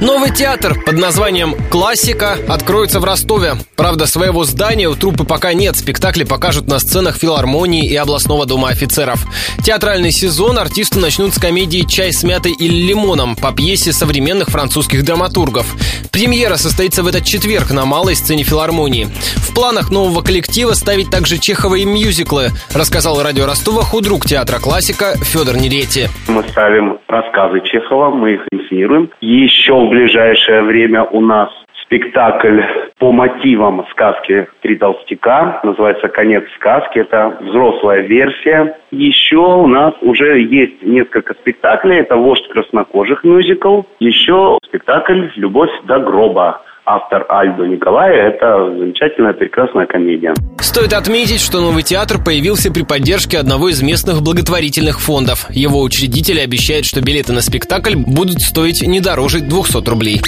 Новый театр под названием «Классика» откроется в Ростове. Правда, своего здания у труппы пока нет. Спектакли покажут на сценах филармонии и областного дома офицеров. Театральный сезон артисты начнут с комедии «Чай с мятой или лимоном» по пьесе современных французских драматургов. Премьера состоится в этот четверг на малой сцене филармонии. В планах нового коллектива ставить также Чехова и мюзиклы, рассказал радио Ростова худрук театра «Классика» Федор Нерети. Мы ставим рассказы Чехова, мы их инсценируем. Еще в ближайшее время у нас спектакль по мотивам сказки «Три толстяка». Называется «Конец сказки». Это взрослая версия. Еще у нас уже есть несколько спектаклей. Это «Вождь краснокожих» мюзикл. Еще спектакль «Любовь до гроба» автор Альдо Николая. Это замечательная, прекрасная комедия. Стоит отметить, что новый театр появился при поддержке одного из местных благотворительных фондов. Его учредители обещают, что билеты на спектакль будут стоить не дороже 200 рублей.